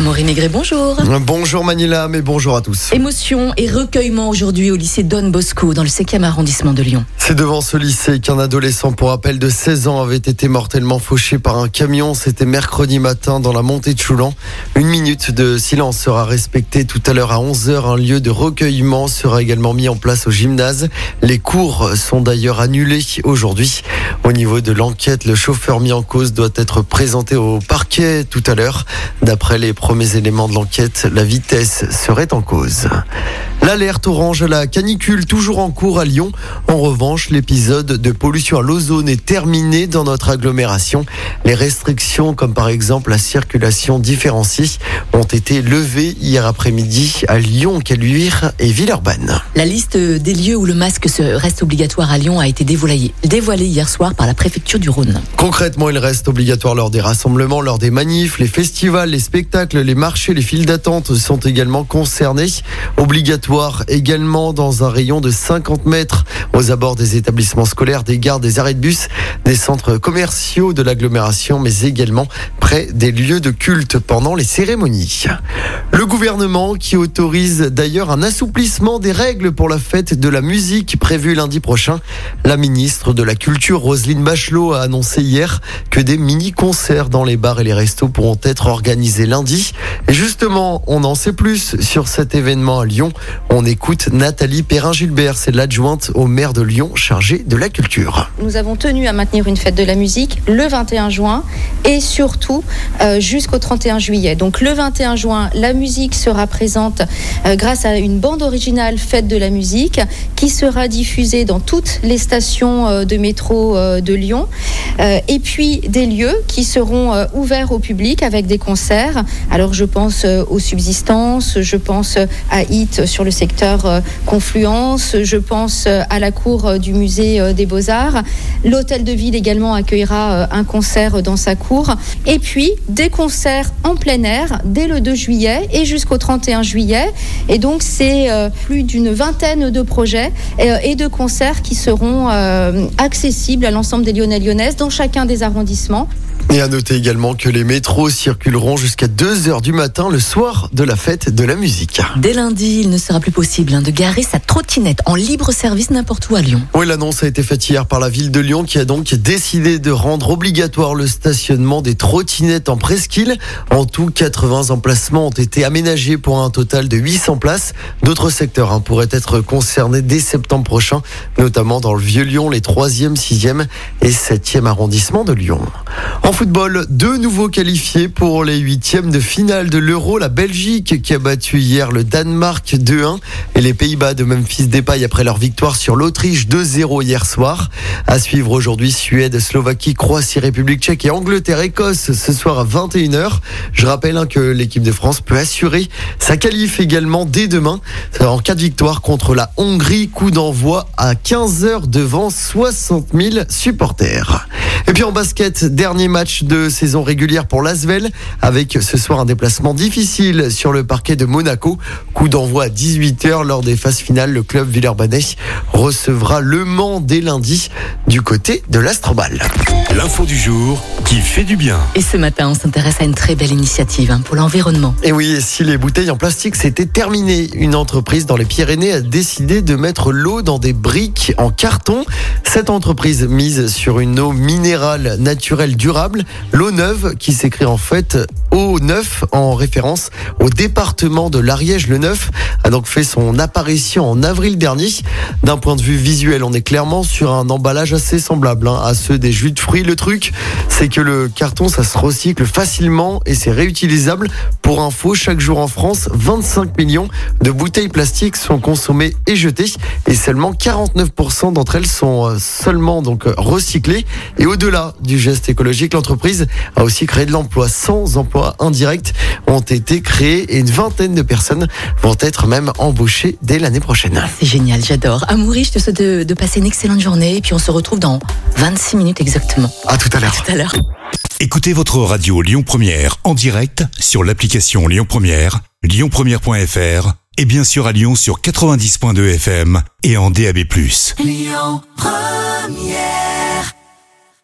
Amaury Maigret, bonjour. Bonjour Manila, mais bonjour à tous. Émotion et recueillement aujourd'hui au lycée Don Bosco dans le 5e arrondissement de Lyon. C'est devant ce lycée qu'un adolescent pour appel de 16 ans avait été mortellement fauché par un camion. C'était mercredi matin dans la montée de Choulan. Une minute de silence sera respectée tout à l'heure à 11h. Un lieu de recueillement sera également mis en place au gymnase. Les cours sont d'ailleurs annulés aujourd'hui. Au niveau de l'enquête, le chauffeur mis en cause doit être présenté au parquet tout à l'heure. D'après les premiers éléments de l'enquête, la vitesse serait en cause. L'alerte orange à la canicule toujours en cours à Lyon. En revanche, l'épisode de pollution à l'ozone est terminé dans notre agglomération. Les restrictions, comme par exemple la circulation différenciée, ont été levées hier après-midi à Lyon, Caluire et Villeurbanne. La liste des lieux où le masque reste obligatoire à Lyon a été dévoilée, dévoilée hier soir par la préfecture du Rhône. Concrètement, il reste obligatoire lors des rassemblements, lors des manifs, les festivals, les spectacles, les marchés, les files d'attente sont également concernés. Obligatoire également dans un rayon de 50 mètres aux abords des établissements scolaires, des gares, des arrêts de bus, des centres commerciaux de l'agglomération, mais également près des lieux de culte pendant les cérémonies. Le gouvernement qui autorise d'ailleurs un assouplissement des règles pour la fête de la musique prévue lundi prochain. La ministre de la Culture, Roselyne Bachelot, a annoncé hier que des mini-concerts dans les bars et les restos pourront être organisés lundi. Et justement, on en sait plus sur cet événement à Lyon. On écoute Nathalie Perrin-Gilbert, c'est l'adjointe au maire de Lyon chargée de la culture. Nous avons tenu à maintenir une fête de la musique le 21 juin et surtout euh, jusqu'au 31 juillet. Donc le 21 juin, la musique sera présente euh, grâce à une bande originale Fête de la musique qui sera diffusée dans toutes les stations euh, de métro de Lyon. Et puis des lieux qui seront ouverts au public avec des concerts. Alors je pense aux subsistances, je pense à HIT sur le secteur Confluence, je pense à la cour du musée des Beaux-Arts. L'hôtel de ville également accueillera un concert dans sa cour. Et puis des concerts en plein air dès le 2 juillet et jusqu'au 31 juillet. Et donc c'est plus d'une vingtaine de projets et de concerts qui seront accessibles à l'ensemble des Lyonnais lyonnaises dans chacun des arrondissements. Et à noter également que les métros circuleront jusqu'à 2h du matin le soir de la fête de la musique. Dès lundi, il ne sera plus possible hein, de garer sa trottinette en libre service n'importe où à Lyon. Oui, l'annonce a été faite hier par la ville de Lyon qui a donc décidé de rendre obligatoire le stationnement des trottinettes en presqu'île. En tout, 80 emplacements ont été aménagés pour un total de 800 places. D'autres secteurs hein, pourraient être concernés dès septembre prochain, notamment dans le Vieux-Lyon, les 3e, 6e et 7e arrondissements de Lyon. Football, deux nouveaux qualifiés pour les huitièmes de finale de l'Euro. La Belgique qui a battu hier le Danemark 2-1 et les Pays-Bas de Memphis Depay après leur victoire sur l'Autriche 2-0 hier soir. À suivre aujourd'hui Suède, Slovaquie, Croatie, République tchèque et Angleterre, Écosse ce soir à 21h. Je rappelle hein, que l'équipe de France peut assurer sa qualif également dès demain en cas de victoire contre la Hongrie. Coup d'envoi à 15h devant 60 000 supporters. Et puis en basket, dernier match de saison régulière pour l'Asvel, avec ce soir un déplacement difficile sur le parquet de Monaco. Coup d'envoi à 18h lors des phases finales. Le club Villeurbanais recevra Le Mans dès lundi du côté de l'Astrobal. L'info du jour qui fait du bien. Et ce matin, on s'intéresse à une très belle initiative hein, pour l'environnement. Et oui, si les bouteilles en plastique c'était terminé, une entreprise dans les Pyrénées a décidé de mettre l'eau dans des briques en carton. Cette entreprise mise sur une eau minérale naturelle durable, l'eau neuve qui s'écrit en fait eau neuf en référence au département de l'Ariège-le-Neuf a donc fait son apparition en avril dernier. D'un point de vue visuel, on est clairement sur un emballage assez semblable hein, à ceux des jus de fruits. Le truc, c'est que le carton, ça se recycle facilement et c'est réutilisable. Pour info, chaque jour en France, 25 millions de bouteilles plastiques sont consommées et jetées et seulement 49% d'entre elles sont euh, seulement donc recyclées. Et au-delà du geste écologique, l'entreprise a aussi créé de l'emploi. sans emplois indirects ont été créés et une vingtaine de personnes vont être même embauchées dès l'année prochaine. C'est génial, j'adore. Amoury, je te souhaite de, de, passer une excellente journée et puis on se retrouve dans 26 minutes exactement. À tout à l'heure. tout à l'heure. Écoutez votre radio Lyon Première en direct sur l'application Lyon Première, lyonpremière.fr et bien sûr à Lyon sur 90.2 FM et en DAB+. Lyon Première